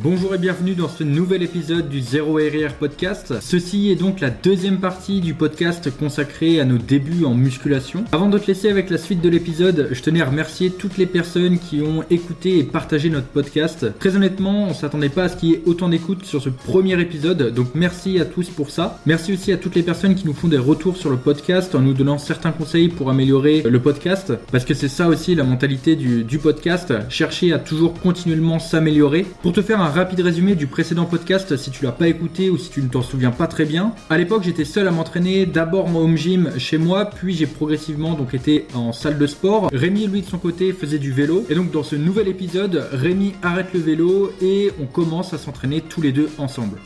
Bonjour et bienvenue dans ce nouvel épisode du Zéro RR Podcast. Ceci est donc la deuxième partie du podcast consacré à nos débuts en musculation. Avant de te laisser avec la suite de l'épisode, je tenais à remercier toutes les personnes qui ont écouté et partagé notre podcast. Très honnêtement, on s'attendait pas à ce qu'il y ait autant d'écoute sur ce premier épisode, donc merci à tous pour ça. Merci aussi à toutes les personnes qui nous font des retours sur le podcast en nous donnant certains conseils pour améliorer le podcast, parce que c'est ça aussi la mentalité du, du podcast, chercher à toujours continuellement s'améliorer. Pour te faire un rapide résumé du précédent podcast si tu l'as pas écouté ou si tu ne t'en souviens pas très bien. À l'époque, j'étais seul à m'entraîner d'abord en home gym chez moi, puis j'ai progressivement donc été en salle de sport. Rémi, lui de son côté, faisait du vélo. Et donc dans ce nouvel épisode, Rémi arrête le vélo et on commence à s'entraîner tous les deux ensemble.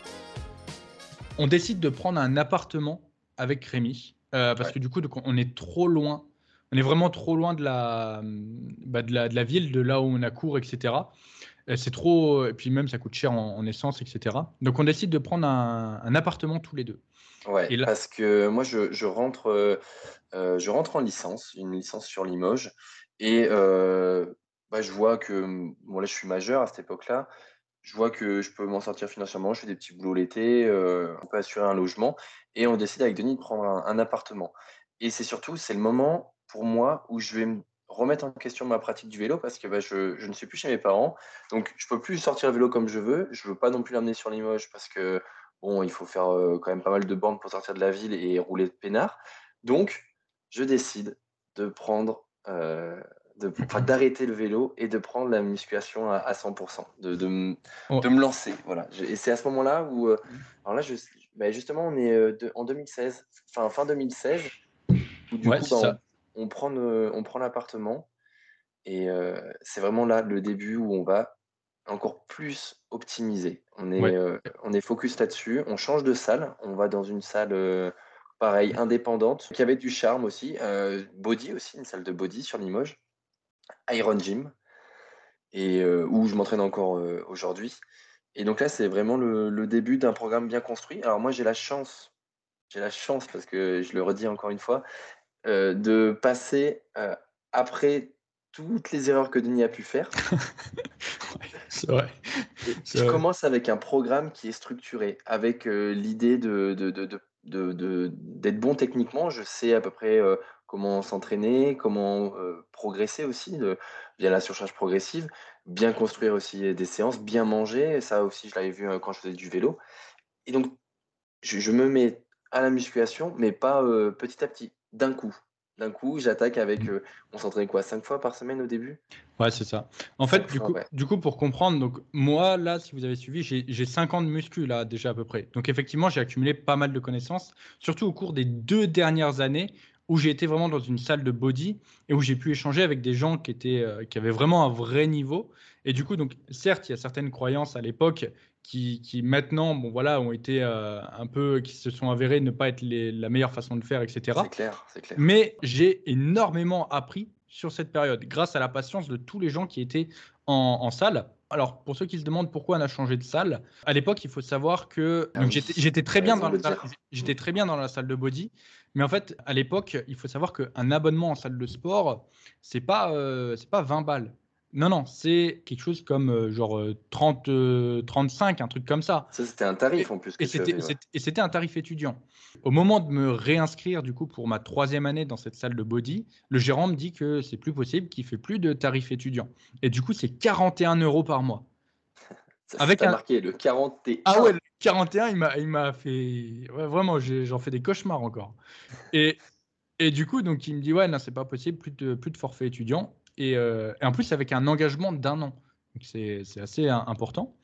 On décide de prendre un appartement avec Rémi euh, parce que du coup, donc, on est trop loin. On est vraiment trop loin de la, bah, de la, de la ville, de là où on a cours, etc. C'est trop. Et puis même, ça coûte cher en, en, essence, etc. Donc on décide de prendre un, un appartement tous les deux. Ouais, là... parce que moi, je, je rentre, euh, euh, je rentre en licence, une licence sur Limoges. Et euh, bah, je vois que. Bon, là, je suis majeur à cette époque-là. Je vois que je peux m'en sortir financièrement. Je fais des petits boulots l'été. Euh, on peut assurer un logement. Et on décide avec Denis de prendre un, un appartement. Et c'est surtout, c'est le moment pour moi où je vais me remettre en question ma pratique du vélo parce que bah, je, je, ne suis plus chez mes parents. Donc, je peux plus sortir le vélo comme je veux. Je veux pas non plus l'amener sur Limoges parce que, bon, il faut faire euh, quand même pas mal de bandes pour sortir de la ville et rouler de peinard. Donc, je décide de prendre, euh, d'arrêter le vélo et de prendre la musculation à, à 100%, de, de, oh. de, me lancer. Voilà. Et c'est à ce moment-là où, euh, alors là, je, bah, justement, on est de, en 2016, fin, fin 2016. Où, du ouais, coup, bah, on prend, on prend l'appartement et euh, c'est vraiment là le début où on va encore plus optimiser. On est, ouais. euh, on est focus là-dessus. On change de salle. On va dans une salle euh, pareil indépendante qui avait du charme aussi. Euh, body aussi, une salle de body sur Limoges. Iron Gym et où je m'entraîne encore aujourd'hui. Et donc là, c'est vraiment le, le début d'un programme bien construit. Alors moi, j'ai la chance j'ai la chance, parce que je le redis encore une fois, euh, de passer euh, après toutes les erreurs que Denis a pu faire. c'est vrai. je vrai. commence avec un programme qui est structuré, avec euh, l'idée de, de, de, de d'être bon techniquement. Je sais à peu près comment s'entraîner, comment progresser aussi via la surcharge progressive, bien construire aussi des séances, bien manger. Ça aussi, je l'avais vu quand je faisais du vélo. Et donc, je, je me mets à la musculation, mais pas petit à petit d'un coup. D'un coup, j'attaque avec. Euh, on s'entraînait quoi Cinq fois par semaine au début? Ouais, c'est ça. En fait, du, fois, coup, ouais. du coup, pour comprendre, donc moi, là, si vous avez suivi, j'ai 5 ans de muscu, là, déjà à peu près. Donc, effectivement, j'ai accumulé pas mal de connaissances, surtout au cours des deux dernières années où j'ai été vraiment dans une salle de body et où j'ai pu échanger avec des gens qui, étaient, euh, qui avaient vraiment un vrai niveau. Et du coup, donc, certes, il y a certaines croyances à l'époque qui, qui, maintenant, bon voilà, ont été euh, un peu, qui se sont avérées ne pas être les, la meilleure façon de faire, etc. C'est clair, c'est clair. Mais j'ai énormément appris sur cette période, grâce à la patience de tous les gens qui étaient en, en salle. Alors, pour ceux qui se demandent pourquoi on a changé de salle, à l'époque, il faut savoir que ah oui. j'étais très bien dans j'étais très bien dans la salle de body, mais en fait, à l'époque, il faut savoir qu'un abonnement en salle de sport, c'est pas euh, c'est pas 20 balles. Non, non, c'est quelque chose comme euh, genre 30, euh, 35, un truc comme ça. Ça, c'était un tarif en plus. et c'était un tarif étudiant. Au moment de me réinscrire, du coup, pour ma troisième année dans cette salle de body, le gérant me dit que c'est plus possible, qu'il fait plus de tarif étudiant. Et du coup, c'est 41 euros par mois. Ça, Avec un... marqué le 41. Ah ouais, le 41, il m'a fait. Ouais, vraiment, j'en fais des cauchemars encore. Et, et du coup, donc, il me dit Ouais, non, c'est pas possible, plus de, plus de forfait étudiant. Et, euh, et, en plus avec un engagement d'un an. C'est assez important.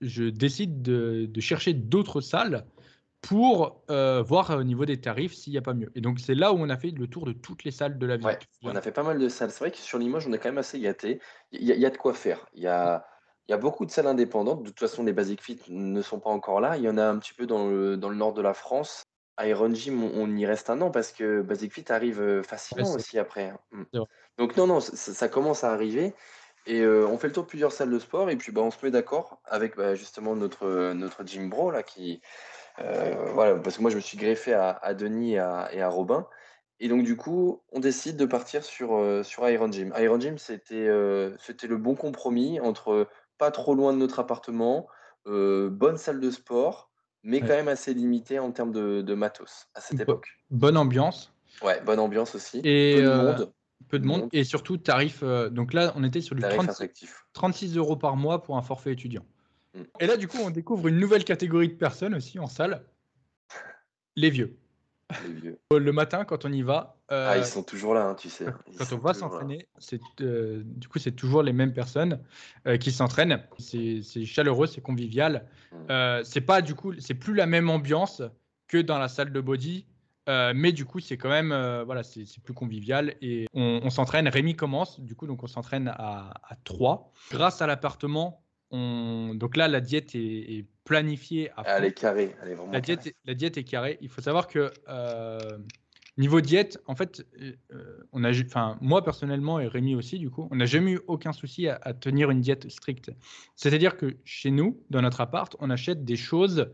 Je décide de, de chercher d'autres salles pour euh, voir au niveau des tarifs s'il n'y a pas mieux. Et donc c'est là où on a fait le tour de toutes les salles de la ville. On a fait pas mal de salles. C'est vrai que sur Limoges, on est quand même assez gâté. Il y, a de quoi faire. Il y a, y a beaucoup de salles indépendantes. De toute façon, les Basic Fit ne sont pas encore là. Il y en a un petit peu dans le, dans le nord de la France. Iron Gym, on, on, y reste un an parce que Basic Fit arrive euh, facilement ouais, aussi après. Hein. Mm. Donc non, non, ça, ça, commence à arriver. Et euh, on fait le tour de plusieurs salles de sport et puis bah, on se met d'accord avec bah, justement notre, notre gym bro là qui euh, voilà parce que moi je me suis greffé à, à Denis et à, et à, Robin et donc du coup on décide de partir sur, euh, sur Iron Gym. Iron Gym c'était euh, c'était le bon compromis entre pas trop loin de notre appartement, bonne salle de sport, mais quand même assez limitée en termes de, matos à cette époque. Bonne ambiance. Ouais, bonne ambiance aussi. Et peu de monde. Peu de monde. Et surtout, tarif. donc là, on était sur du 36 euros par mois pour un forfait étudiant. Mm. Et là, du coup, on découvre une nouvelle catégorie de personnes aussi en salle les vieux. Le matin, quand on y va. Euh, ah, ils sont toujours là, hein, tu sais. quand on va s'entraîner, c'est euh, du coup, c'est toujours les mêmes personnes euh, qui s'entraînent. C'est chaleureux, c'est convivial. Hmm. c'est pas du coup, c'est plus la même ambiance que dans la salle de body. mais du coup, c'est quand même, voilà, c'est plus convivial et on, s'entraîne. Rémi commence, du coup, donc on s'entraîne à, à 3. Grâce à l'appartement, donc là, la diète est, planifiée à Elle est carrée, elle est vraiment la diète, Est, la diète est carrée. Il faut savoir que euh, niveau diète, en fait, euh, on a, enfin, moi personnellement et Rémi aussi, du coup, on n'a jamais eu aucun souci à, tenir une diète stricte. C'est-à-dire que chez nous, dans notre appart, on achète des choses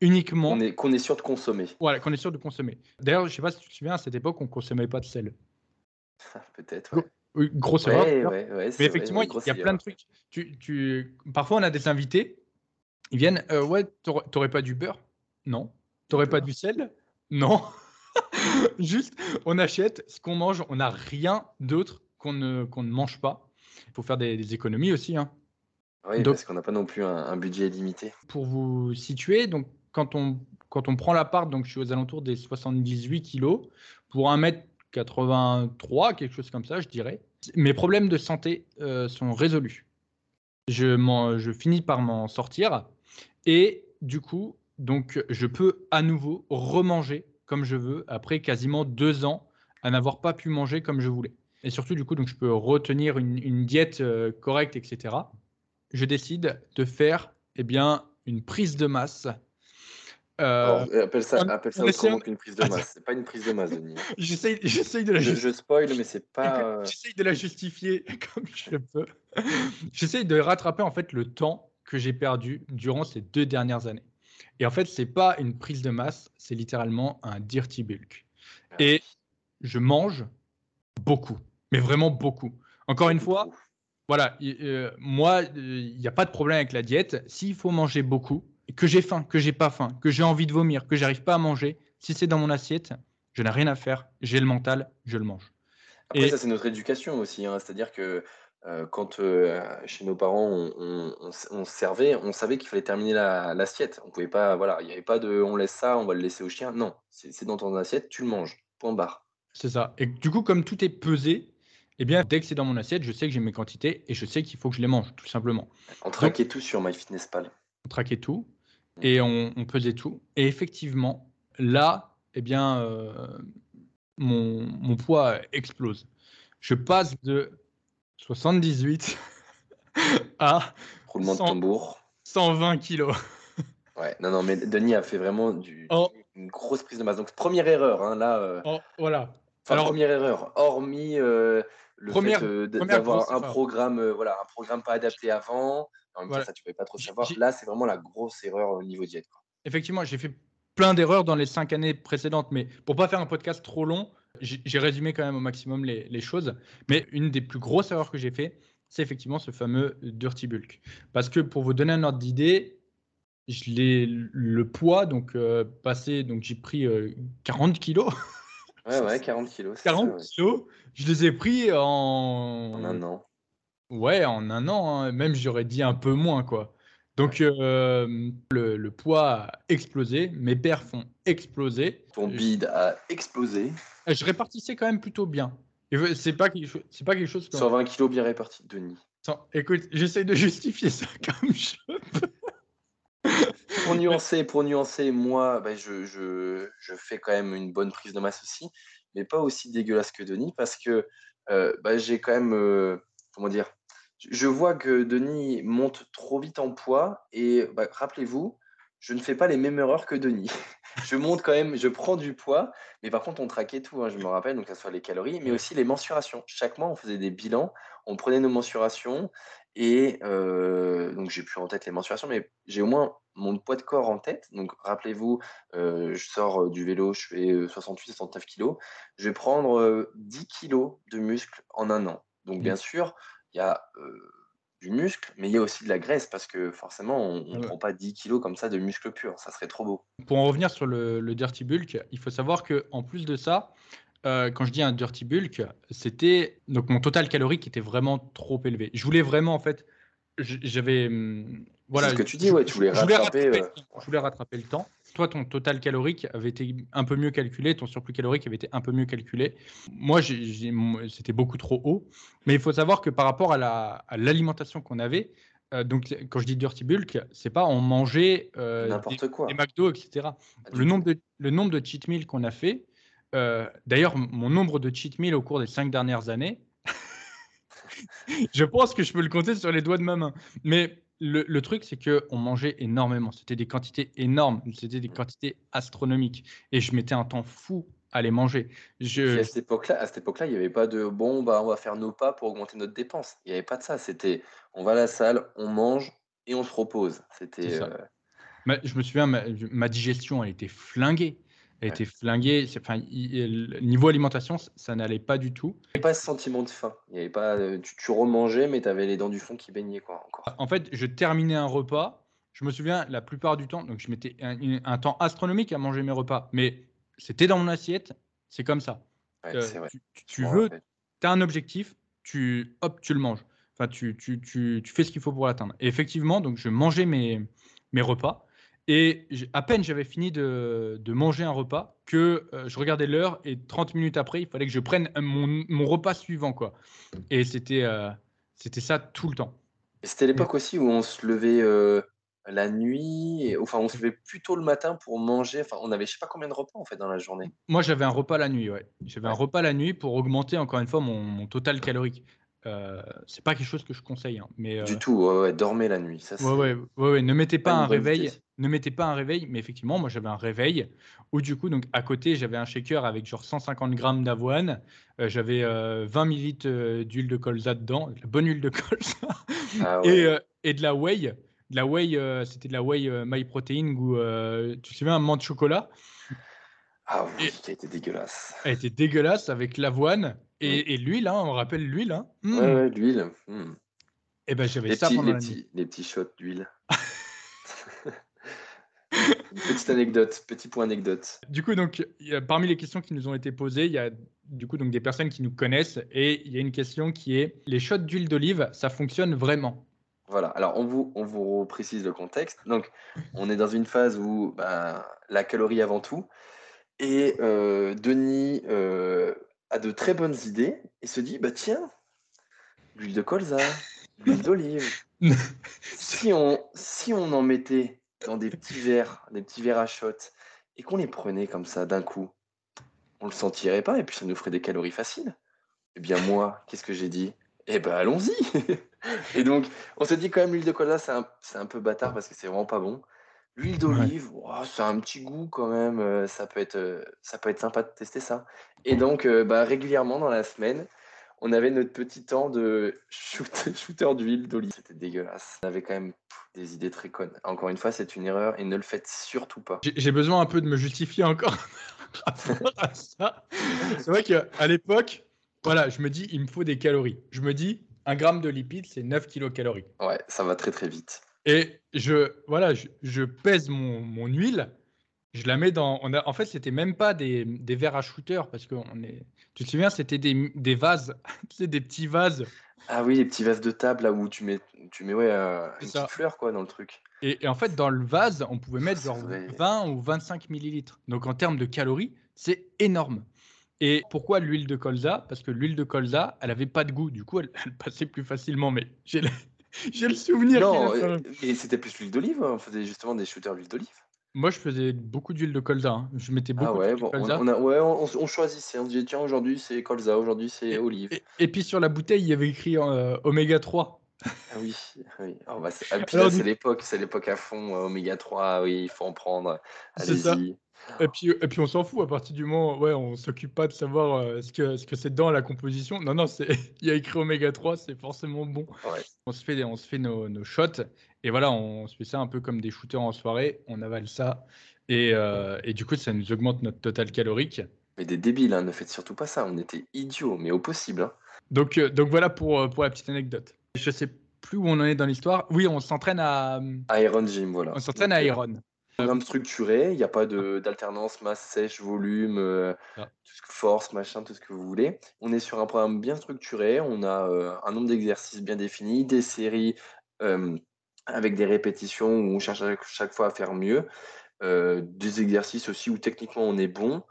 uniquement. Qu'on est, est sûr de consommer. Voilà, qu'on est sûr de consommer. D'ailleurs, je ne sais pas si tu te souviens, à cette époque, on ne consommait pas de sel. Peut-être. Ouais grosse erreur. mais effectivement, il y a plein de trucs. Tu, tu... Parfois, on a des invités, ils viennent, euh, ouais, t'aurais pas du beurre? Non. T'aurais pas du sel? Non. Juste, on achète ce qu'on mange, on n'a rien d'autre qu'on ne, qu'on ne mange pas. Il faut faire des, économies aussi. Hein. Oui, parce qu'on n'a pas non plus un, budget limité. Pour vous situer, donc quand on, quand on prend l'appart, donc je suis aux alentours des 78 kilos, pour un mètre 83, quelque chose comme ça, je dirais. Mes problèmes de santé euh, sont résolus. Je, je finis par m'en sortir et du coup, donc, je peux à nouveau remanger comme je veux après quasiment deux ans à n'avoir pas pu manger comme je voulais. Et surtout, du coup, donc, je peux retenir une, diète euh, correcte, etc. Je décide de faire eh bien, une prise de masse euh, appelle ça, appelle ça autrement qu'une prise de masse. C'est pas une prise de masse, Denis. J'essaye, de la je, je spoil, mais c'est pas. J'essaye de la justifier comme je peux. J'essaye de rattraper en fait le temps que j'ai perdu durant ces deux dernières années. Et en fait, c'est pas une prise de masse, c'est littéralement un dirty bulk. Ah Et je mange beaucoup, mais vraiment beaucoup. Encore une fois, voilà, moi, il n'y a pas de problème avec la diète. S'il faut manger beaucoup, que j'ai faim, que j'ai pas faim, que j'ai envie de vomir, que j'arrive pas à manger, si c'est dans mon assiette, je n'ai rien à faire, j'ai le mental, je le mange. Après, ça, c'est notre éducation aussi. Hein. C'est-à-dire que euh, quand euh, chez nos parents, on, servait, on savait qu'il fallait terminer l'assiette. on pouvait pas, voilà, il n'y avait pas de on laisse ça, on va le laisser au chien. Non, c'est dans ton assiette, tu le manges. Point barre. C'est ça. Et du coup, comme tout est pesé, eh bien, dès que c'est dans mon assiette, je sais que j'ai mes quantités et je sais qu'il faut que je les mange, tout simplement. On traquait tout sur MyFitnessPal. On traquait tout et on, on, pesait tout. Et effectivement, là, eh bien, euh, mon, mon, poids explose. Je passe de 78 à Roulement de tambour. 120 kilos. Ouais, non, non, mais Denis a fait vraiment du, oh. une grosse prise de masse. Donc, première erreur, hein, là. Euh, oh, voilà. Alors, première erreur, hormis euh, le fait d'avoir un programme, voilà, un programme pas adapté avant, en même temps, ça, tu ne peux pas trop savoir. Là, c'est vraiment la grosse erreur au niveau diète. Effectivement, j'ai fait plein d'erreurs dans les cinq années précédentes, mais pour pas faire un podcast trop long, j'ai résumé quand même au maximum les, choses. Mais une des plus grosses erreurs que j'ai fait, c'est effectivement ce fameux dirty bulk. Parce que pour vous donner un ordre d'idée, le poids donc euh, passé, donc j'ai pris 40 euh, kilos. Ouais, ouais, 40 kilos. 40 kilos, je les ai pris en... en un an. Ouais, en un an, hein, même j'aurais dit un peu moins, quoi. Donc euh, le, poids a explosé, mes perfs ont explosé. Ton bide a explosé. Je répartissais quand même plutôt bien. C'est pas quelque chose, c'est pas quelque chose. 120 kilos bien répartis, Denis. écoute, j'essaie de justifier ça comme je peux. pour nuancer, pour nuancer, moi, bah, je, je, fais quand même une bonne prise de masse aussi, mais pas aussi dégueulasse que Denis parce que euh, bah, j'ai quand même, euh, comment dire, je vois que Denis monte trop vite en poids et bah, rappelez-vous, je ne fais pas les mêmes erreurs que Denis. je monte quand même, je prends du poids, mais par contre, on traquait tout, hein, je me rappelle, donc que ce soit les calories, mais aussi les mensurations. Chaque mois, on faisait des bilans, on prenait nos mensurations et euh, donc j'ai plus en tête les mensurations, mais j'ai au moins mon poids de corps en tête. Donc rappelez-vous, euh, je sors du vélo, je fais 68-69 euh, kilos, je vais prendre 10 kilos de muscles en un an. Donc bien mmh. sûr, il y a du muscle, mais il y a aussi de la graisse parce que forcément, on ne Ouais. prend pas 10 kilos comme ça de muscle pur. Ça serait trop beau. Pour en revenir sur le, le dirty bulk, il faut savoir que en plus de ça, euh, quand je dis un dirty bulk, c'était donc mon total calorique était vraiment trop élevé. Je voulais vraiment en fait, j'avais hum, voilà. C'est ce que tu dis, je- ouais, tu voulais je rattraper, rattraper, euh, je voulais rattraper le temps. Toi, ton total calorique avait été un peu mieux calculé, ton surplus calorique avait été un peu mieux calculé. Moi, c'était beaucoup trop haut. Mais il faut savoir que par rapport à la- à l'alimentation qu'on avait, euh, donc quand je dis dirty bulk, c'est pas on mangeait euh, des- N'importe quoi. des McDo, etc. Du Le nombre, de, le nombre de cheat meals qu'on a fait, euh, d'ailleurs, mon nombre de cheat meals au cours des cinq dernières années, je pense que je peux le compter sur les doigts de ma main. Mais le, le truc, c'est qu'on mangeait énormément. C'était des quantités énormes. C'était des quantités astronomiques. Et je mettais un temps fou à les manger. Je, à cette époque-là, à cette époque-là, il n'y avait pas de bon, bah, on va faire nos pas pour augmenter notre dépense. Il n'y avait pas de ça. C'était on va à la salle, on mange et on se repose. C'était euh, je me souviens, ma, ma digestion, elle était flinguée. Elle Ouais. était flinguée. C'est- Enfin, il- niveau alimentation, ça, n'allait pas du tout. il n'y avait pas ce sentiment de faim. Il y avait pas, euh, tu, tu remangeais, mais tu avais les dents du fond qui baignaient quoi, encore. En fait, je terminais un repas. Je me souviens, la plupart du temps, donc je mettais un, temps astronomique à manger mes repas. Mais c'était dans mon assiette, c'est comme ça. Ouais, Euh, tu, veux, tu as un objectif, tu, hop, tu le manges. Enfin, tu, tu, tu, tu fais ce qu'il faut pour l'atteindre. Et effectivement, donc je mangeais mes, mes repas. Et à peine j'avais fini de, de manger un repas que euh, je regardais l'heure et 30 minutes après, il fallait que je prenne mon, mon repas suivant. Quoi. Et c'était euh, c'était ça tout le temps. C'était l'époque aussi où on se levait euh, la nuit, et- enfin on se levait plus tôt le matin pour manger. Enfin, on avait je sais pas combien de repas en fait dans la journée. Moi, j'avais un repas la nuit, ouais. J'avais un repas la nuit pour augmenter encore une fois mon, mon total calorique. Euh, c'est pas quelque chose que je conseille, hein, mais euh, Du tout, ouais, ouais, dormez la nuit. Ça, ouais, ouais, ne mettez pas un réveil, ne mettez pas un réveil, mais effectivement, moi j'avais un réveil où du coup, donc à côté, j'avais un shaker avec genre 150 grammes d'avoine, euh, j'avais euh, 20 millilitres euh, d'huile de colza dedans, de la bonne huile de colza, Ah et, euh, de la whey. De la whey, euh, c'était de la whey euh, My Protein ou euh, tu te souviens, un menthe de chocolat. Ah oui, qui a été dégueulasse. Elle était dégueulasse avec l'avoine et, et l'huile, hein, on rappelle l'huile. Hein. Ouais, Mm. ouais, l'huile. hmm. Et ben j'avais ça petits, pendant les, la nuit. petits, les petits shots d'huile. Petite anecdote, petit point anecdote. Du coup, donc, parmi les questions qui nous ont été posées, il y a du coup donc des personnes qui nous connaissent et il y a une question qui est les shots d'huile d'olive, ça fonctionne vraiment? Voilà, alors on vous, on vous précise le contexte. Donc, on est dans une phase où ben, la calorie avant tout. Et euh, Denis euh, a de très bonnes idées et se dit bah tiens, l'huile de colza, l'huile d'olive. Si on, si on en mettait dans des petits verres, des petits verres à shot, et qu'on les prenait comme ça d'un coup, on le sentirait pas et puis ça nous ferait des calories faciles. Eh bien moi, qu'est-ce que j'ai dit? Eh ben allons-y Et donc, on se dit quand même l'huile de colza, c'est un, c'est un peu bâtard parce que c'est vraiment pas bon. L'huile d'olive, ouah, ça a un petit goût quand même, euh, ça peut être, euh, ça peut être sympa de tester ça. Et donc, euh, bah, régulièrement dans la semaine, on avait notre petit temps de shoot- shooter d'huile d'olive. C'était dégueulasse. On avait quand même pff, des idées très connes. Encore une fois, c'est une erreur et ne le faites surtout pas. J'ai besoin un peu de me justifier encore. C'est vrai qu'à l'époque, voilà, je me dis, il me faut des calories. Je me dis, un gramme de lipides, c'est 9 kilocalories. Ouais, ça va très très vite. Et je, voilà, je, je pèse mon, mon huile, je la mets dans. On a, en fait, c'était même pas des, des verres à shooter parce que on est. Tu te souviens, c'était des, des vases, tu des petits vases. Ah oui, les petits vases de table là où tu mets, tu mets ouais, euh, une ça. petite fleur quoi dans le truc. Et, et en fait, dans le vase, on pouvait mettre genre vrai. 20 ou 25 millilitres. Donc en termes de calories, c'est énorme. Et pourquoi l'huile de colza? Parce que l'huile de colza, elle avait pas de goût. Du coup, elle, elle passait plus facilement. Mais j'ai j'ai le souvenir. Non, a- euh, mais c'était plus l'huile d'olive. hein. On faisait justement des shooters d'huile d'olive. Moi, je faisais beaucoup d'huile de colza. hein. Je mettais beaucoup Ah ouais, d'huile de bon, on, colza. on a, ouais, on, on choisissait. On se disait tiens aujourd'hui c'est colza, aujourd'hui c'est olive. Et, et puis sur la bouteille, il y avait écrit euh, oméga 3. Ah oui, oui. Alors, bah, c'est- ah, puis Alors, là, du- c'est l'époque, c'est l'époque à fond, euh, oméga 3, oui, il faut en prendre. C'est ça. Allez-y. Et puis, et puis on s'en fout à partir du moment, ouais, on s'occupe pas de savoir euh, ce que ce que c'est dans la composition. Non, non, il y a écrit oméga 3, c'est forcément bon. Ouais. On se fait des- on se fait nos, nos shots et voilà, on se fait ça un peu comme des shooters en soirée, on avale ça et, euh, et du coup ça nous augmente notre total calorique. Mais des débiles, hein, ne faites surtout pas ça. On était idiots, mais au possible. hein. Donc euh, donc voilà pour pour la petite anecdote. Je sais plus où on en est dans l'histoire. Oui, on s'entraîne à. Iron Gym, voilà. On s'entraîne à Iron. Programme structuré, il n'y a pas d'alternance masse sèche, volume, ah. force, machin, tout ce que vous voulez. On est sur un programme bien structuré, on a un nombre d'exercices bien définis, des séries avec des répétitions où on cherche à chaque fois à faire mieux, des exercices aussi où techniquement on est bon,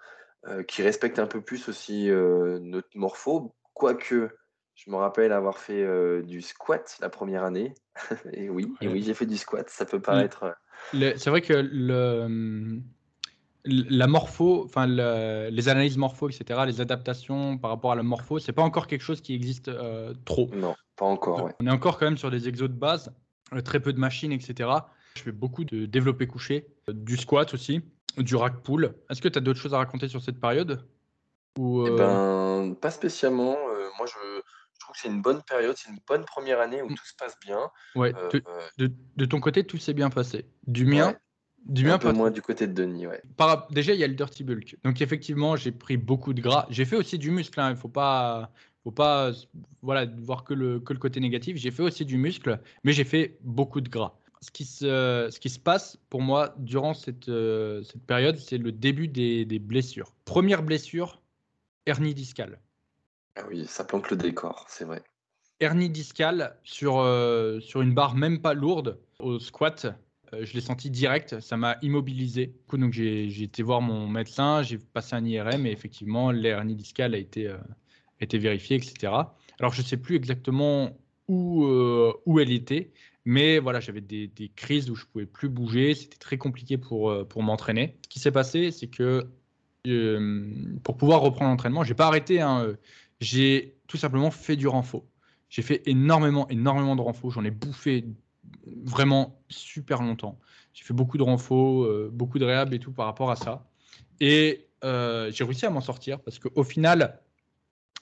qui respectent un peu plus aussi notre morpho, quoique je me rappelle avoir fait du squat la première année. et oui, et oui j'ai fait du squat. Ça peut paraître. C'est vrai que le, la morpho, enfin les analyses morpho, etc., les adaptations par rapport à la morpho, c'est pas encore quelque chose qui existe trop. Non, pas encore. On est encore quand même sur des exos de base, très peu de machines, etc. Je fais beaucoup de développé couché, du squat aussi, du rack pull. Est-ce que tu as d'autres choses à raconter sur cette période? Ou, eh ben, pas spécialement. moi, je c'est une bonne période, c'est une bonne première année où mmh. tout se passe bien. Ouais, euh, de, ton côté, tout s'est bien passé. Du mien, du mien, un peu moins du côté de Denis, ouais. déjà, il y a le dirty bulk. Donc effectivement, j'ai pris beaucoup de gras. J'ai fait aussi du muscle. Hein. Il ne faut pas, faut pas, voilà, voir que le que le côté négatif. J'ai fait aussi du muscle, mais j'ai fait beaucoup de gras. Ce qui se, ce qui se passe pour moi durant cette, euh, cette période, c'est le début des, des blessures. Première blessure, hernie discale. Ah oui, ça plante le décor, c'est vrai. Hernie discale sur, euh, sur une barre même pas lourde au squat. Euh, je l'ai senti direct, ça m'a immobilisé. Du j'ai été voir mon médecin, j'ai passé un IRM et effectivement, l'hernie discale a été, euh, été vérifiée, etc. Alors, je ne sais plus exactement où, où elle était, mais voilà, j'avais des, des, crises où je pouvais plus bouger, c'était très compliqué pour, pour m'entraîner. Ce qui s'est passé, c'est que pour pouvoir reprendre l'entraînement, j'ai pas arrêté. Hein, j'ai tout simplement fait du renfort. J'ai fait énormément, énormément de renfort. J'en ai bouffé vraiment super longtemps. J'ai fait beaucoup de renfort, euh, beaucoup de réhab et tout par rapport à ça. Et euh, j'ai réussi à m'en sortir parce qu'au final,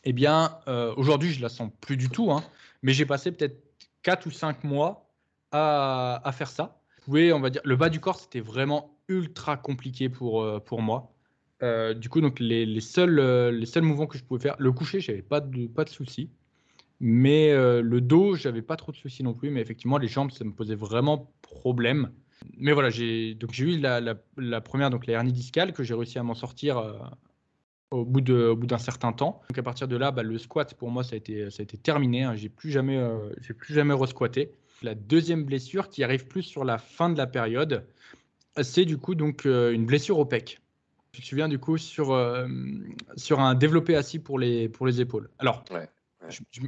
eh bien, euh, aujourd'hui, je la sens plus du tout, hein, mais j'ai passé peut-être 4 ou 5 mois à, faire ça. Vous on va dire, le bas du corps, c'était vraiment ultra compliqué pour, pour moi. Euh, du coup, donc les, seuls, euh, les seuls mouvements que je pouvais faire, le coucher, j'avais pas de, pas de soucis. Mais euh, le dos, j'avais pas trop de soucis non plus. Mais effectivement, les jambes, ça me posait vraiment problème. Mais voilà, j'ai donc j'ai eu la, la, première, donc la hernie discale, que j'ai réussi à m'en sortir au bout d'un certain temps. Donc à partir de là, bah, le squat pour moi ça a été, ça a été terminé. Hein. J'ai plus jamais, j'ai jamais resquatté. La deuxième blessure qui arrive plus sur la fin de la période, c'est du coup donc une blessure au pec tu te souviens du coup sur, euh, sur un développé assis pour les, pour les épaules. Alors,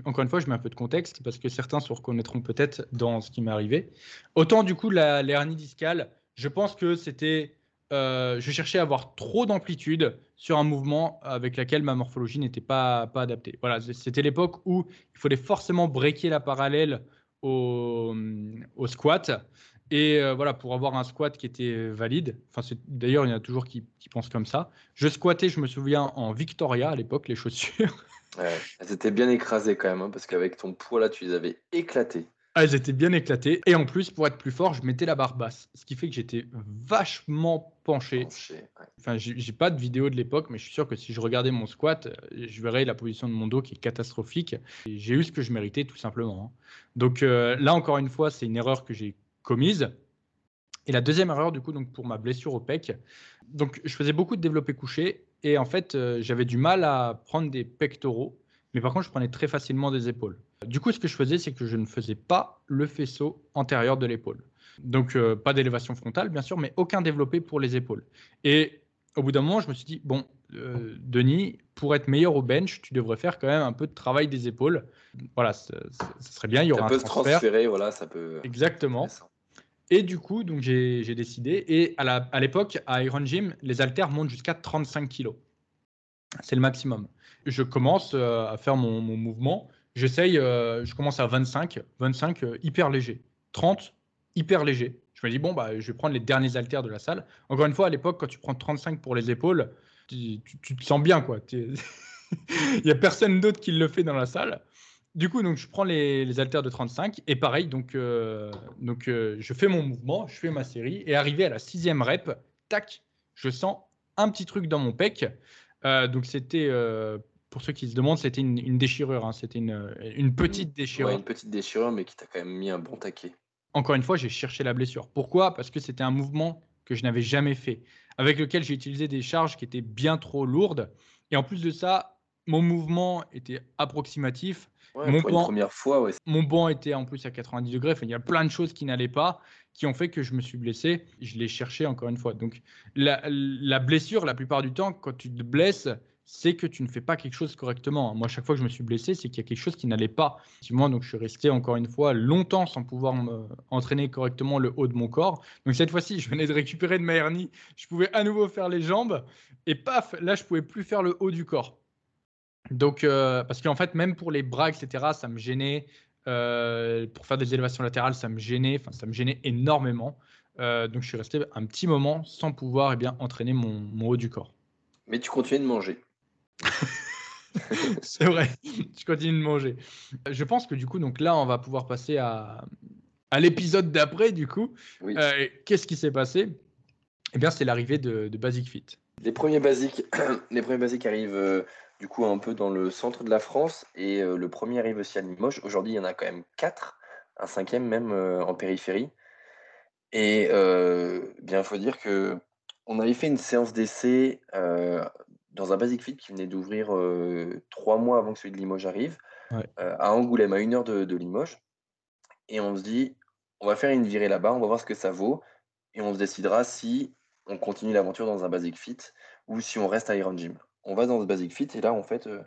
encore une fois, je mets un peu de contexte parce que certains se reconnaîtront peut-être dans ce qui m'est arrivé. Autant du coup, l'hernie discale, je pense que c'était. Euh, je cherchais à avoir trop d'amplitude sur un mouvement avec lequel ma morphologie n'était pas, pas adaptée. Voilà, c'était l'époque où il fallait forcément breaker la parallèle au, au squat. Et euh, voilà, pour avoir un squat qui était valide, enfin, d'ailleurs, il y en a toujours qui, pensent comme ça. Je squattais, je me souviens, en Victoria à l'époque, les chaussures. Ouais, elles étaient bien écrasées quand même, hein, parce qu'avec ton poids là, tu les avais éclatées. Ah, elles étaient bien éclatées. Et en plus, pour être plus fort, je mettais la barre basse. Ce qui fait que j'étais vachement penché. Enfin, j'ai pas de vidéo de l'époque, mais je suis sûr que si je regardais mon squat, je verrais la position de mon dos qui est catastrophique. J'ai eu ce que je méritais, tout simplement. Hein. Donc euh, là, encore une fois, c'est une erreur que j'ai commise. Et la deuxième erreur, du coup, donc pour ma blessure au pec, donc je faisais beaucoup de développé couché et en fait, euh, j'avais du mal à prendre des pectoraux, mais par contre, je prenais très facilement des épaules. Du coup, ce que je faisais, c'est que je ne faisais pas le faisceau antérieur de l'épaule. Donc, euh, pas d'élévation frontale, bien sûr, mais aucun développé pour les épaules. Et au bout d'un moment, je me suis dit, bon, euh, Denis, pour être meilleur au bench, tu devrais faire quand même un peu de travail des épaules. Voilà, ce serait bien. Il y aura ça peut se transférer, voilà, ça peut. Exactement. Et du coup, donc j'ai décidé. Et à l'époque, à, Iron Gym, les haltères montent jusqu'à 35 kg. C'est le maximum. Je commence euh, à faire mon, mouvement. J'essaye, euh, je commence à 25, 25 euh, hyper léger, 30 hyper léger. Je me dis, bon, bah, je vais prendre les derniers haltères de la salle. Encore une fois, à l'époque, quand tu prends 35 pour les épaules, tu, tu te sens bien, quoi. Il n'y a personne d'autre qui le fait dans la salle. Du coup, donc, je prends les, les haltères de 35 et pareil, donc, euh, donc euh, je fais mon mouvement, je fais ma série et arrivé à la sixième rep, tac, je sens un petit truc dans mon pec. Euh, donc c'était pour ceux qui se demandent, c'était une, déchirure. Hein. C'était une, une, petite déchirure. une petite déchirure, mais qui t'a quand même mis un bon taquet. Encore une fois, j'ai cherché la blessure. Pourquoi? Parce que c'était un mouvement que je n'avais jamais fait, avec lequel j'ai utilisé des charges qui étaient bien trop lourdes. Et en plus de ça, mon mouvement était approximatif. Mon, banc, première fois, ouais. mon banc était en plus à 90 degrés. il y a plein de choses qui n'allaient pas, qui ont fait que je me suis blessé. Je l'ai cherché encore une fois. Donc, la, la, blessure, la plupart du temps, quand tu te blesses, c'est que tu ne fais pas quelque chose correctement. Moi, chaque fois que je me suis blessé, c'est qu'il y a quelque chose qui n'allait pas. Moi, donc, je suis resté encore une fois longtemps sans pouvoir entraîner correctement le haut de mon corps. Donc, cette fois-ci, je venais de récupérer de ma hernie. Je pouvais à nouveau faire les jambes. Et paf, là, je pouvais plus faire le haut du corps. Donc, euh, parce qu'en fait, même pour les bras, etc., ça me gênait. Euh, pour faire des élévations latérales, ça me gênait. Enfin, ça me gênait énormément. Euh, donc, je suis resté un petit moment sans pouvoir eh bien, entraîner mon, mon haut du corps. Mais tu continuais de manger. c'est vrai, je continue de manger. Je pense que du coup, donc là, on va pouvoir passer à, à l'épisode d'après, du coup. Euh, qu'est-ce qui s'est passé? Eh bien, c'est l'arrivée de, Basic Fit. Les premiers basiques, les premiers basiques arrivent du coup un peu dans le centre de la France et euh, le premier arrive aussi à Limoges. Aujourd'hui, il y en a quand même quatre, un cinquième même en périphérie. Et bien, il faut dire que on avait fait une séance d'essai dans un Basic Fit qui venait d'ouvrir euh, trois mois avant que celui de Limoges arrive, euh, à Angoulême, à une heure de, Limoges. Et on se dit, on va faire une virée là-bas, on va voir ce que ça vaut, et on se décidera si on continue l'aventure dans un Basic Fit ou si on reste à Iron Gym. On va dans ce Basic Fit, et là, en fait, euh,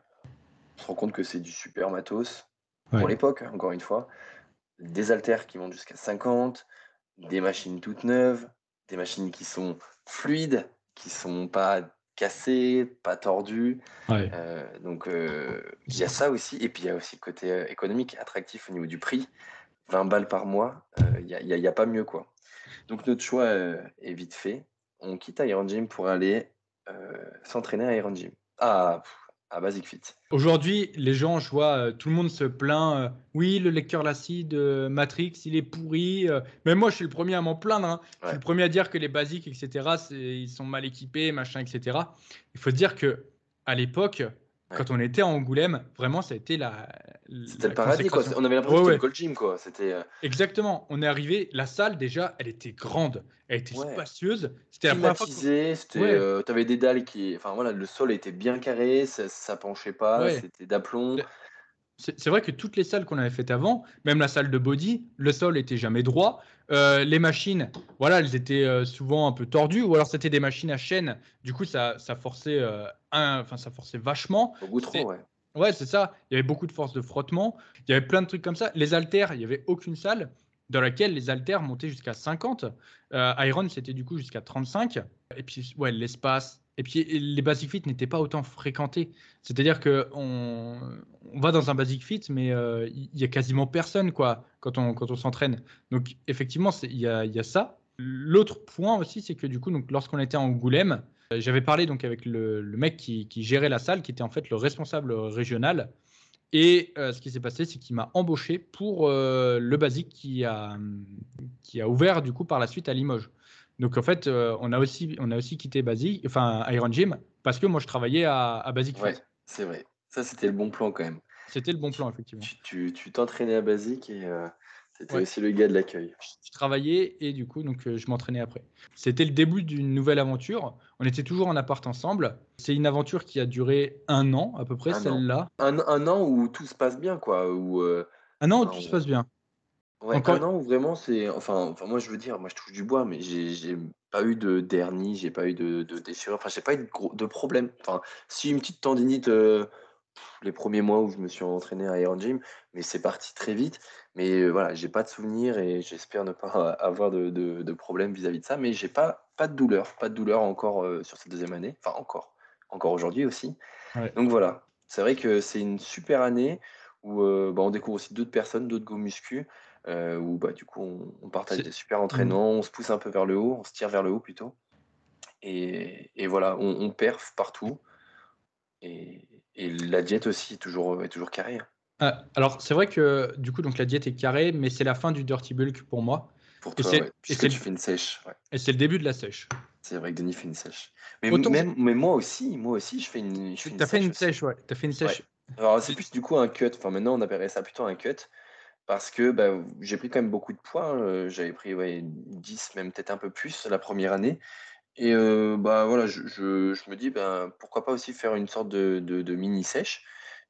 on se rend compte que c'est du super matos, pour l'époque, encore une fois. Des haltères qui montent jusqu'à 50, des machines toutes neuves, des machines qui sont fluides, qui sont pas cassé, pas tordu. Euh, donc euh, il y a ça aussi. Et puis il y a aussi le côté économique, attractif au niveau du prix. 20 balles par mois, il n'y a, y a, pas mieux. quoi. Donc notre choix est vite fait. On quitte Iron Gym pour aller s'entraîner à Iron Gym. Ah, à Basic Fit. Aujourd'hui, les gens, je vois, euh, tout le monde se plaint. Euh, oui, le lecteur LaCie de Matrix, il est pourri. Euh. mais moi, je suis le premier à m'en plaindre. Hein. Je suis le premier à dire que les basiques, etc., ils sont mal équipés, machin, etc. Il faut se dire que à l'époque, quand on était à Angoulême, vraiment, ça a été la. C'était le paradis, quoi. On avait l'impression que c'était le gym, quoi. Euh, Exactement. On est arrivé, la salle, déjà, elle était grande, elle était spacieuse. C'était la première fois. C'était. Euh, tu avais des dalles qui. Enfin, voilà, le sol était bien carré, ça, ça penchait pas, c'était d'aplomb c'est vrai que toutes les salles qu'on avait faites avant, même la salle de body, le sol était jamais droit. Euh, les machines, voilà, elles étaient euh, souvent un peu tordues, ou alors c'était des machines à chaîne. Du coup, ça, ça forçait, euh, enfin, ça forçait vachement. Beaucoup trop, ouais. Ouais, c'est ça. Il y avait beaucoup de force de frottement. Il y avait plein de trucs comme ça. Les haltères, il n'y avait aucune salle dans laquelle les haltères montaient jusqu'à 50. Iron, c'était du coup jusqu'à 35. Et puis, ouais, l'espace, et puis les basic fit n'étaient pas autant fréquentés. C'est-à-dire que on, va dans un basic fit, mais euh, il y a quasiment personne quoi quand on quand on s'entraîne. Donc effectivement, il y a, y a, ça. L'autre point aussi, c'est que du coup, donc lorsqu'on était en Angoulême, euh, j'avais parlé donc avec le, le mec qui, qui, gérait la salle, qui était en fait le responsable régional. Et euh, ce qui s'est passé, c'est qu'il m'a embauché pour le basic qui a qui a ouvert du coup par la suite à Limoges. Donc en fait, euh, on, a aussi, on a aussi quitté Basic, enfin Iron Gym, parce que moi je travaillais à, à Basic. Ouais, c'est vrai. Ça, c'était le bon plan quand même. C'était le bon plan, effectivement. Tu t'entraînais à Basic et euh, c'était aussi le gars de l'accueil. Je travaillais et du coup, donc, euh, je m'entraînais après. C'était le début d'une nouvelle aventure. On était toujours en appart ensemble. C'est une aventure qui a duré un an à peu près, celle-là. Un, un, an où tout se passe bien, quoi. Où, un an où tout se passe bien. Ouais, Encore... un vraiment, c'est. Enfin, enfin, moi, je veux dire, moi, je touche du bois, mais j'ai pas eu de dernier, j'ai pas eu de, de déchirure, enfin, j'ai pas eu de, gros, de problème. Enfin, si une petite tendinite euh, les premiers mois où je me suis entraîné à Iron Gym, mais c'est parti très vite. Mais euh, voilà, j'ai pas de souvenirs et j'espère ne pas avoir de, de, problème vis-à-vis de ça. Mais j'ai pas, pas de douleur, pas de douleur encore euh, sur cette deuxième année, enfin, encore, encore aujourd'hui aussi. Donc voilà, c'est vrai que c'est une super année où bah, on découvre aussi d'autres personnes, d'autres go muscu. Euh, où bah, du coup on, partage des super mmh. entraînements, on se pousse un peu vers le haut, on se tire vers le haut plutôt. Et, et voilà, on, on, perf partout. Et, et, la diète aussi est toujours, est toujours carrée. Hein. Ah, alors c'est vrai que du coup donc la diète est carrée, mais c'est la fin du dirty bulk pour moi. Pour toi, ouais. et tu fais une sèche. ouais. Et c'est le début de la sèche. C'est vrai que Denis fait une sèche. Mais, Autant- même, mais moi aussi, moi aussi, je fais une, je fais une T'as fait sèche une sèche, ouais. T'as fait une sèche. Alors, c'est plus du coup un cut. Enfin, maintenant, on appellerait ça plutôt un cut. Parce que bah, j'ai pris quand même beaucoup de poids. hein. Euh, J'avais pris ouais, 10, même peut-être un peu plus la première année. Et euh, bah, voilà, je, me dis, ben, pourquoi pas aussi faire une sorte de, de- de mini sèche.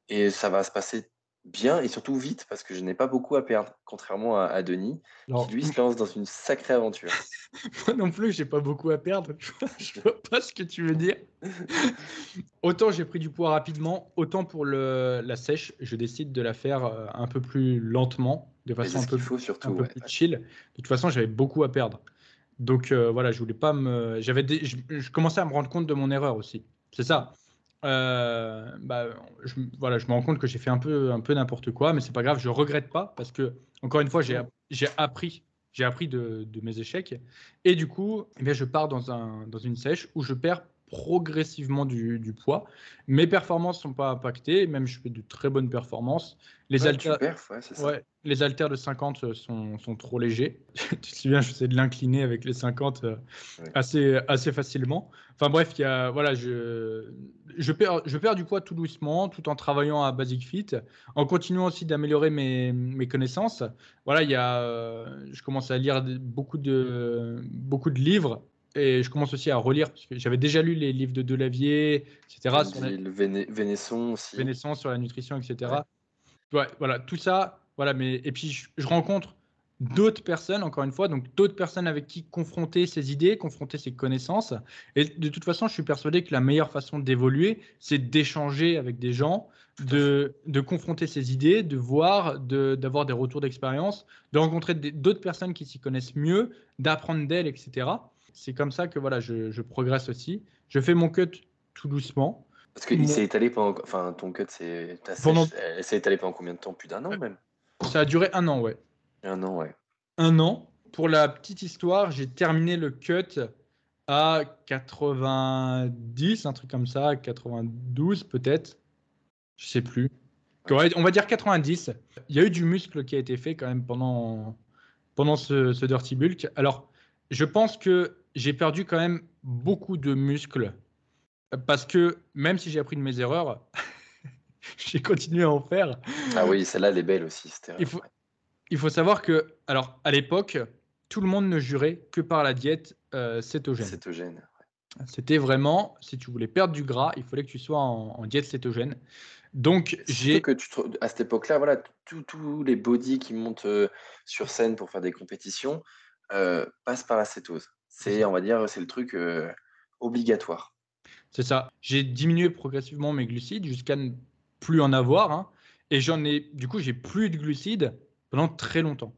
Et ça va se passer bien et surtout vite parce que je n'ai pas beaucoup à perdre, contrairement à, à Denis, Alors, qui lui se lance dans une sacrée aventure. Moi non plus, j'ai pas beaucoup à perdre. Je vois pas ce que tu veux dire. Autant j'ai pris du poids rapidement, autant pour le, la sèche, je décide de la faire euh, un peu plus lentement, de façon un peu, faut un surtout. peu ouais. plus chill. De toute façon, j'avais beaucoup à perdre. Donc euh, voilà, je voulais pas me. J'avais des- je, je commençais à me rendre compte de mon erreur aussi. C'est ça. Euh, bah, je, voilà, je me rends compte que j'ai fait un peu, un peu n'importe quoi, mais c'est pas grave, je regrette pas parce que, encore une fois, j'ai appris, j'ai appris de, de mes échecs. Et du coup, eh bien, je pars dans, un, dans une sèche où je perds progressivement du, du poids. Mes performances sont pas impactées, même je fais de très bonnes performances. Les, Ouais, haltères- ouais, ouais, les haltères de 50 sont, sont trop légers. tu te souviens, je faisais de l'incliné avec les 50 euh, assez, assez facilement. Enfin bref, y a, voilà, je, je, perds, je perds du poids tout doucement, tout en travaillant à Basic Fit, en continuant aussi d'améliorer mes, mes connaissances. Voilà, il y a, euh, je commence à lire beaucoup de, beaucoup de livres et je commence aussi à relire, parce que j'avais déjà lu les livres de Delavier, etc. sur la- Le Véné- Vénesson aussi. Vénesson sur la nutrition, etc. Ouais, voilà, tout ça. Voilà, mais et puis je, je rencontre d'autres personnes, encore une fois, donc d'autres personnes avec qui confronter ses idées, confronter ses connaissances. Et de toute façon, je suis persuadé que la meilleure façon d'évoluer, c'est d'échanger avec des gens, de, de confronter ses idées, de voir, de- d'avoir des retours d'expérience, de rencontrer d'autres personnes qui s'y connaissent mieux, d'apprendre d'elles, etc. C'est comme ça que voilà, je, je progresse aussi. Je fais mon cut tout doucement. Parce qu'il Mon- s'est étalé pendant. Enfin, ton cut, sèche, Pendant- s'est étalée pendant combien de temps? Plus d'un an même Ça a duré un an, ouais. Un an, ouais. un an. Pour la petite histoire, j'ai terminé le cut à 90, un truc comme ça, 92 peut-être. Je sais plus. On va dire 90. Il y a eu du muscle qui a été fait quand même pendant, pendant ce, ce Dirty Bulk. Alors, je pense que j'ai perdu quand même beaucoup de muscles parce que même si j'ai appris de mes erreurs, j'ai continué à en faire. Ah oui, celle-là, elle est belle aussi. c'était- Il faut, il faut savoir que, alors, à l'époque, tout le monde ne jurait que par la diète euh, cétogène. Cétogène. C'était vraiment, si tu voulais perdre du gras, il fallait que tu sois en, en diète cétogène. Donc, j'ai. que tu te- à cette époque-là, voilà, tous tous les bodies qui montent euh, sur scène pour faire des compétitions euh, passent par la cétose. C'est, on va dire, c'est le truc euh, obligatoire. C'est ça. J'ai diminué progressivement mes glucides jusqu'à ne plus en avoir. hein. et j'en ai, du coup, j'ai plus de glucides pendant très longtemps.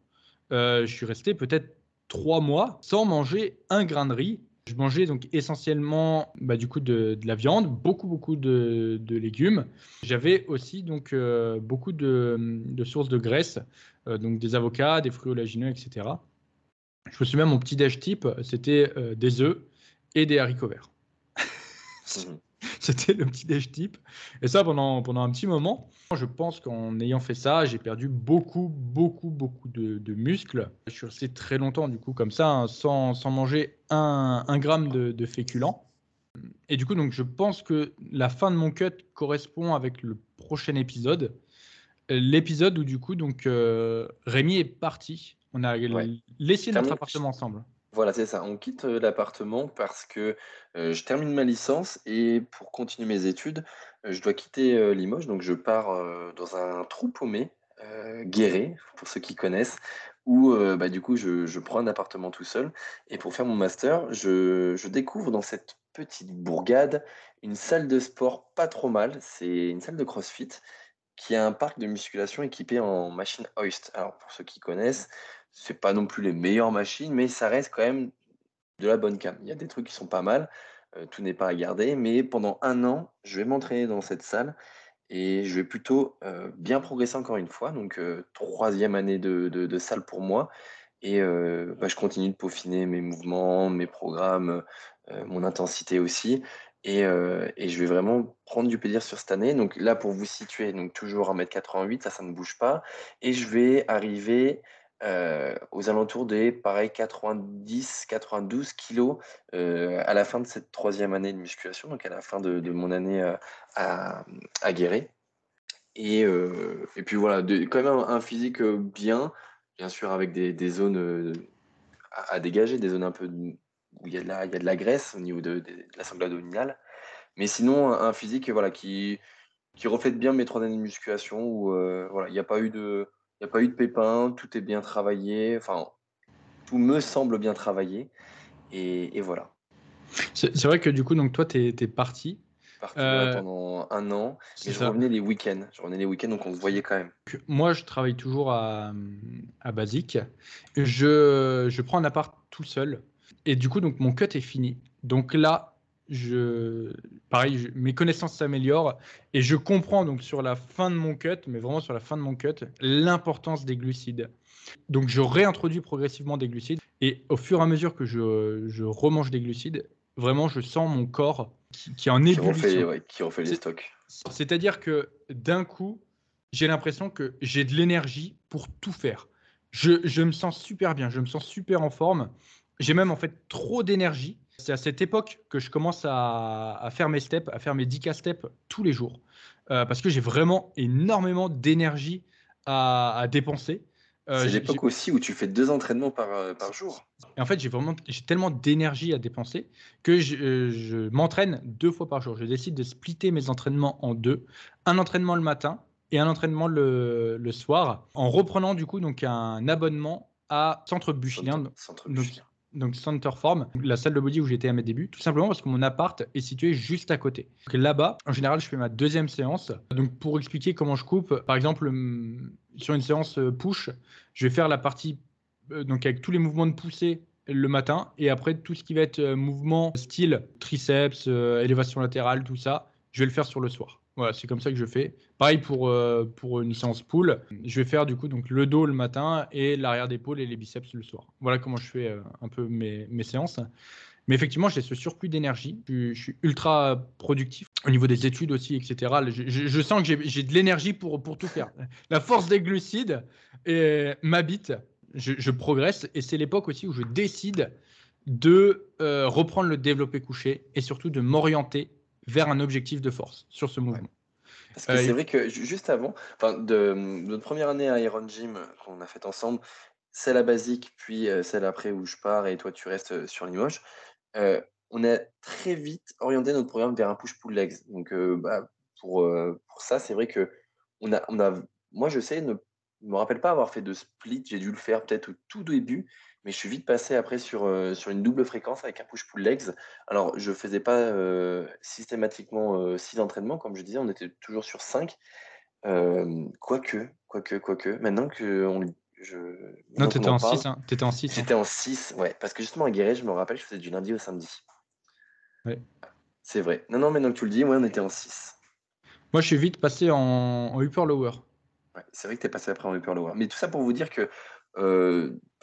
Euh, je suis resté peut-être trois mois sans manger un grain de riz. Je mangeais donc essentiellement bah, du coup de, la viande, beaucoup beaucoup de, légumes. J'avais aussi donc euh, beaucoup de, sources de graisse, donc des avocats, des fruits oléagineux, etc. Je me souviens mon petit déj type, c'était euh, des œufs et des haricots verts. C'était le petit déj type. Et ça pendant, pendant un petit moment. Je pense qu'en ayant fait ça, j'ai perdu beaucoup, beaucoup, beaucoup de, de muscles. Je suis resté très longtemps, du coup, comme ça, hein, sans, sans manger un, un gramme de, de féculents. Et du coup, donc, je pense que la fin de mon cut correspond avec le prochain épisode. L'épisode où, du coup, donc, euh, Rémi est parti. On a Ouais. laissé notre appartement ensemble. Voilà, c'est ça. On quitte euh, l'appartement parce que euh, je termine ma licence et pour continuer mes études, euh, je dois quitter euh, Limoges. Donc, je pars dans un trou paumé, Guéret, pour ceux qui connaissent, où bah, du coup, je, je prends un appartement tout seul. Et pour faire mon master, je, je découvre dans cette petite bourgade une salle de sport pas trop mal. C'est une salle de CrossFit qui a un parc de musculation équipé en machine Hoist. Alors, pour ceux qui connaissent, c'est pas non plus les meilleures machines, mais ça reste quand même de la bonne cam. Il y a des trucs qui sont pas mal, euh, tout n'est pas à garder, mais pendant un an, je vais m'entraîner dans cette salle et je vais plutôt euh, bien progresser encore une fois. Donc, euh, troisième année de, de- salle pour moi. Et bah, je continue de peaufiner mes mouvements, mes programmes, mon intensité aussi. Et, et je vais vraiment prendre du plaisir sur cette année. Donc là, pour vous situer, donc toujours 1m88, ça, ça ne bouge pas. Et je vais arriver aux alentours des, pareil, 90-92 kilos à la fin de cette troisième année de musculation, donc à la fin de, mon année à, à Guéret. Et, et, puis voilà, de, quand même un, physique bien, bien sûr avec des, zones à, dégager, des zones un peu où il y a de la, y a de la graisse au niveau de, la sangle abdominale. Mais sinon, un physique voilà, qui, qui reflète bien mes trois années de musculation où voilà, il n'y a pas eu de n'y a pas eu de pépins, tout est bien travaillé, enfin, tout me semble bien travaillé. Et, voilà. C'est vrai que du coup, donc toi, tu es, parti. Parti euh, pendant un an, mais je revenais les week-ends. Je revenais les week-ends, donc on se voyait quand même. Moi, je travaille toujours à, à Basique. Je, je prends un appart tout seul. Et du coup, donc mon cut est fini. Donc là, je, pareil, mes connaissances s'améliorent et je comprends donc sur la fin de mon cut, mais vraiment sur la fin de mon cut, l'importance des glucides. Donc je réintroduis progressivement des glucides et au fur et à mesure que je, je remange des glucides, vraiment je sens mon corps qui, est en ébullition. Qui refait, les stocks. C'est-à-dire que d'un coup, j'ai l'impression que j'ai de l'énergie pour tout faire. Je, je me sens super bien, je me sens super en forme. J'ai même en fait trop d'énergie c'est à cette époque que je commence à, faire mes steps, à faire mes 10K steps tous les jours. Euh, parce que j'ai vraiment énormément d'énergie à, dépenser. Euh, c'est l'époque aussi où tu fais deux entraînements par, euh, par jour. Et en fait, j'ai vraiment j'ai tellement d'énergie à dépenser que je, m'entraîne deux fois par jour. Je décide de splitter mes entraînements en deux. Un entraînement le matin et un entraînement le, le soir, en reprenant du coup donc un abonnement à Centre Buchilien. Centre, Centre donc Centerform, la salle de body où j'étais à mes débuts, tout simplement parce que mon appart est situé juste à côté. Là-bas, en général, je fais ma deuxième séance. Donc pour expliquer comment je coupe, par exemple, hum, sur une séance euh, push, je vais faire la partie euh, donc avec tous les mouvements de poussée le matin et après tout ce qui va être euh, mouvement style triceps, élévation latérale, tout ça, je vais le faire sur le soir. Voilà, c'est comme ça que je fais. Pareil pour, euh, pour une séance pool. Je vais faire du coup donc le dos le matin et l'arrière d'épaule et les biceps le soir. Voilà comment je fais euh, un peu mes, mes, séances. Mais effectivement, j'ai ce surplus d'énergie. Je, suis ultra productif au niveau des études aussi, etc. Je, sens que j'ai de l'énergie pour, pour tout faire. La force des glucides m'habite. Je, progresse et c'est l'époque aussi où je décide de euh, reprendre le développé couché et surtout de m'orienter vers un objectif de force sur ce mouvement. Parce que euh, c'est vrai que juste avant, de, notre première année à Iron Gym qu'on a fait ensemble, celle à basique, puis euh, celle après où je pars et toi tu restes euh, sur Limoges, on a très vite orienté notre programme vers un push-pull legs. Donc bah, pour, pour ça, c'est vrai que on a, on a, moi je sais, ne me rappelle pas avoir fait de split, j'ai dû le faire peut-être au tout début, mais je suis vite passé après sur, euh, sur une double fréquence avec un push-pull legs. Alors, je ne faisais pas euh, systématiquement 6 euh, entraînements, comme je disais, on était toujours sur 5. quoique, quoique, quoique. Maintenant que on, je. Non, tu étais, en 6. Hein. en 6. Hein. J'étais en 6, ouais. Parce que justement, à Guéret, je me rappelle, je faisais du lundi au samedi. Ouais. C'est vrai. Non, non, maintenant que tu le dis, moi, on était en 6. Moi, je suis vite passé en, en upper lower. Ouais, c'est vrai que tu es passé après en upper lower. Mais tout ça pour vous dire que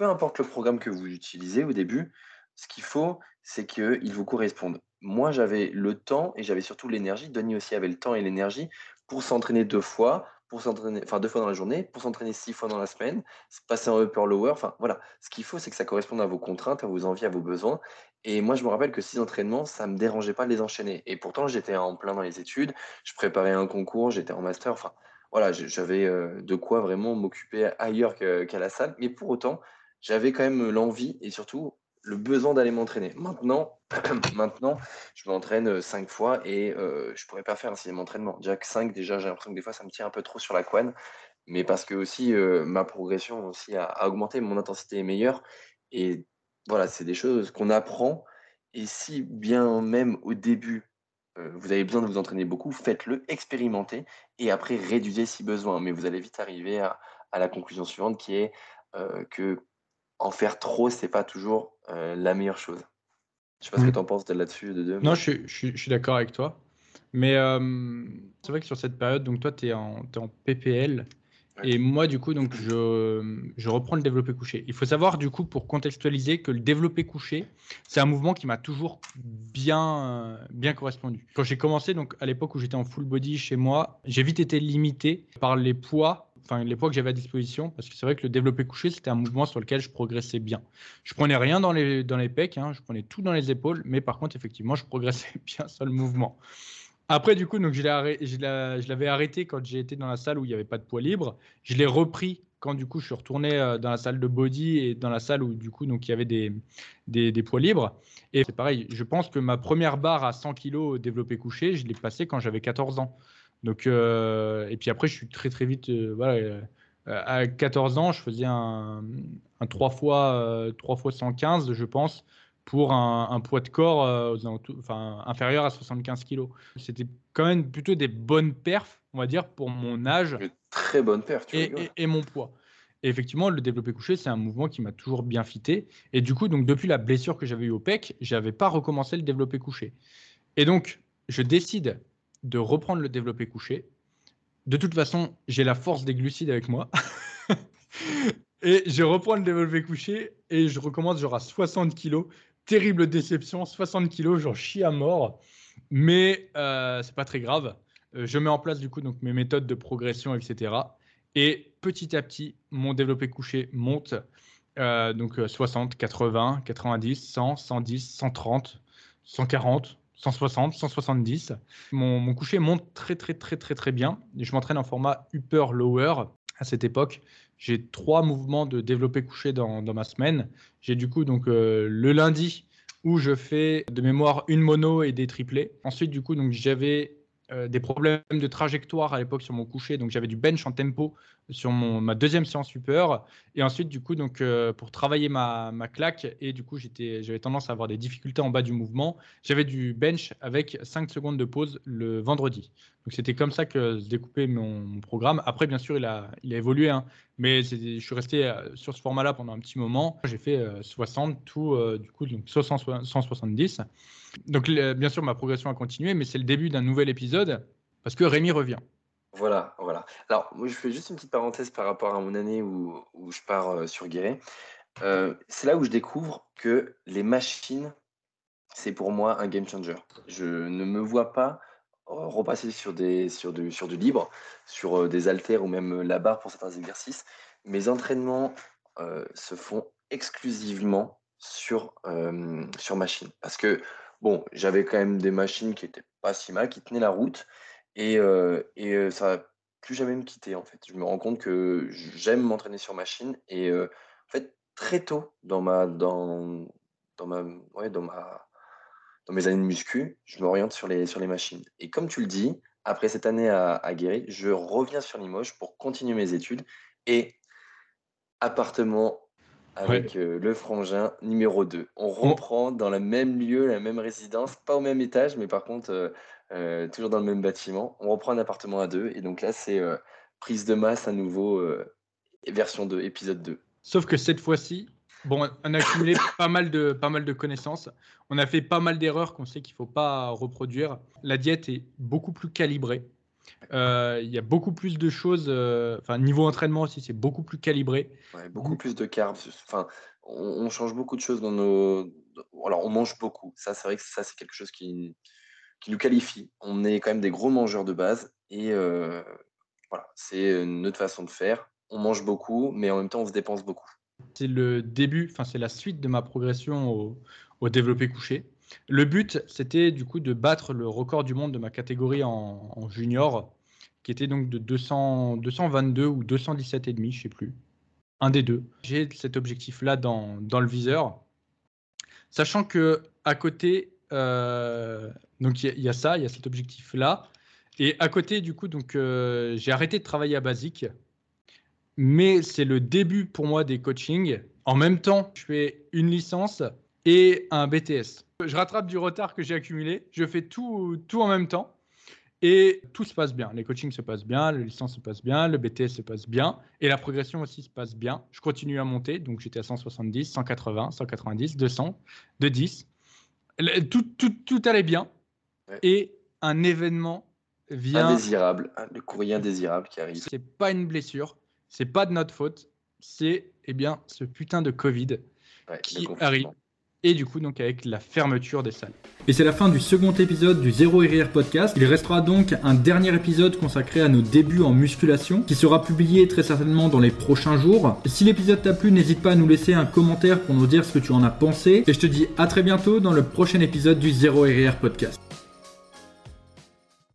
peu importe le programme que vous utilisez au début, ce qu'il faut, c'est qu'il vous corresponde. Moi, j'avais le temps et j'avais surtout l'énergie. Denis aussi avait le temps et l'énergie pour s'entraîner deux fois, pour s'entraîner, enfin deux fois dans la journée, pour s'entraîner six fois dans la semaine, passer en upper lower. Enfin voilà, ce qu'il faut, c'est que ça corresponde à vos contraintes, à vos envies, à vos besoins. Et moi, je me rappelle que six entraînements, ça me dérangeait pas de les enchaîner. Et pourtant, j'étais en plein dans les études, je préparais un concours, j'étais en master. Enfin, voilà, j'avais de quoi vraiment m'occuper ailleurs qu'à la salle. Mais pour autant, j'avais quand même l'envie et surtout le besoin d'aller m'entraîner. Maintenant, maintenant, je m'entraîne cinq fois et je je pourrais pas faire un sixième entraînement. Déjà que 5, déjà, j'ai l'impression que des fois, ça me tire un peu trop sur la couenne. Mais parce que aussi, ma progression aussi a, augmenté, mon intensité est meilleure. Et voilà, c'est des choses qu'on apprend. Et si bien même au début, vous avez besoin de vous entraîner beaucoup, faites-le, expérimentez et après réduisez si besoin. Mais vous allez vite arriver à, la conclusion suivante qui est que en faire trop, c'est pas toujours la meilleure chose. Je sais pas ce que mmh. tu en penses là-dessus de deux. Non, je, suis d'accord avec toi. Mais c'est vrai que sur cette période, donc toi, tu es, en PPL. Et moi, du coup, donc, je, je, reprends le développé couché. Il faut savoir, du coup, pour contextualiser, que le développé couché, c'est un mouvement qui m'a toujours bien, bien correspondu. Quand j'ai commencé, donc à l'époque où j'étais en full body chez moi, j'ai vite été limité par les poids enfin les poids que j'avais à disposition, parce que c'est vrai que le développé couché, c'était un mouvement sur lequel je progressais bien. Je prenais rien dans les, dans les pecs, hein, je prenais tout dans les épaules, mais par contre, effectivement, je progressais bien sur le mouvement. Après, du coup, donc je l'avais arrêté quand j'ai été dans la salle où il n'y avait pas de poids libre. Je l'ai repris quand du coup je suis retourné euh, dans la salle de body et dans la salle où du coup donc il y avait des, des, poids libres. Et c'est pareil, je pense que ma première barre à 100 kg développé couché, je l'ai passée quand j'avais 14 ans. Donc, euh, et puis après, je suis très très vite. Euh, voilà, à 14 ans, je faisais un, un 3 fois, 3 fois 115, je pense, pour un, poids de corps enfin, inférieur à 75 kg. C'était quand même plutôt des bonnes perfs, on va dire, pour mon âge très bonne perte. Et, mon poids. Et effectivement, le développé couché, c'est un mouvement qui m'a toujours bien fité. Et du coup, donc depuis la blessure que j'avais eu au pec, j'avais pas recommencé le développé couché. Et donc, je décide de reprendre le développé couché. De toute façon, j'ai la force des glucides avec moi. et je reprends le développé couché et je recommence genre à 60 kg. Terrible déception, 60 kg, j'en chie à mort. Mais euh, c'est pas très grave. Euh, je mets en place du coup mes méthodes de progression, etc. Et petit à petit, mon développé couché monte. Euh, donc 60, 80, 90, 100, 110, 130, 140, 160, 170. Mon, mon coucher monte très très très très très bien. je m'entraîne en format upper lower à cette époque. J'ai trois mouvements de développé couché dans, dans ma semaine. J'ai du coup donc euh, le lundi où je fais de mémoire une mono et des triplés. Ensuite du coup donc j'avais euh, des problèmes de trajectoire à l'époque sur mon coucher, donc j'avais du bench en tempo sur ma deuxième séance super. Et ensuite, du coup, donc, euh, pour travailler ma, ma, claque, et du coup, j'avais tendance à avoir des difficultés en bas du mouvement, j'avais du bench avec 5 secondes de pause le vendredi. Donc c'était comme ça que se découpait mon, programme. Après, bien sûr, il a, il a évolué, hein, mais je suis resté euh, sur ce format-là pendant un petit moment. J'ai fait 60, tout, du coup, donc 170. Donc, bien sûr, ma progression a continué, mais c'est le début d'un nouvel épisode parce que Rémi revient. Voilà, voilà. Alors, moi, je fais juste une petite parenthèse par rapport à mon année où, où je pars euh, sur Guéret. Euh, c'est là où je découvre que les machines, c'est pour moi un game changer. Je ne me vois pas euh, repasser sur, des, sur, du, sur du libre, sur des haltères ou même la barre pour certains exercices. Mes entraînements se font exclusivement sur, sur machine. Parce que Bon, j'avais quand même des machines qui étaient pas si mal, qui tenaient la route et et ça n'a plus jamais me quitter, en fait. Je me rends compte que j'aime m'entraîner sur machine et en fait, très tôt dans ma dans dans ma ouais, dans ma dans mes années de muscu, je m'oriente sur les sur les machines et comme tu le dis, après cette année à à Guéret, je reviens sur Limoges pour continuer mes études et appartement avec le frangin numéro 2. On reprend dans le même lieu, la même résidence, pas au même étage, mais par contre, toujours dans le même bâtiment. On reprend un appartement à deux. Et donc là, c'est prise de masse à nouveau, version 2, épisode 2. Sauf que cette fois-ci, bon, on a accumulé pas, mal de, pas mal de connaissances. On a fait pas mal d'erreurs qu'on sait qu'il ne faut pas reproduire. La diète est beaucoup plus calibrée. Euh, il y a beaucoup plus de choses. Euh, enfin, niveau entraînement aussi, c'est beaucoup plus calibré. beaucoup plus de carbs. Enfin, on, change beaucoup de choses dans nos. Alors, on mange beaucoup. Ça, c'est vrai que ça, c'est quelque chose qui, qui nous qualifie. On est quand même des gros mangeurs de base. Et euh, voilà, c'est notre façon de faire. On mange beaucoup, mais en même temps, on se dépense beaucoup. C'est le début, enfin, c'est la suite de ma progression au, développé couché. Le but, c'était du coup de battre le record du monde de ma catégorie en, junior, qui était donc de 200, 222 ou 217 et demi, je sais plus. Un des deux. J'ai cet objectif-là dans, le viseur, sachant que à côté, euh, donc il y, a ça, il y a cet objectif-là, et à côté, du coup, donc euh, j'ai arrêté de travailler à Basique, mais c'est le début pour moi des coachings. En même temps, je fais une licence et un BTS. Je rattrape du retard que j'ai accumulé. Je fais tout, tout en même temps. Et tout se passe bien. Les coachings se passent bien, le licence se passe bien, le BTS se passe bien. Et la progression aussi se passe bien. Je continue à monter. Donc j'étais à 170, 180, 190, 200, 210. Tout, tout, tout allait bien. Et un événement vient. Indésirable. Le courrier indésirable qui arrive. C'est pas une blessure. C'est pas de notre faute. C'est eh bien ce putain de Covid qui arrive et du coup donc avec la fermeture des salles. Et c'est la fin du second épisode du Zéro RR podcast. Il restera donc un dernier épisode consacré à nos débuts en musculation qui sera publié très certainement dans les prochains jours. Si l'épisode t'a plu, n'hésite pas à nous laisser un commentaire pour nous dire ce que tu en as pensé et je te dis à très bientôt dans le prochain épisode du Zéro RR podcast.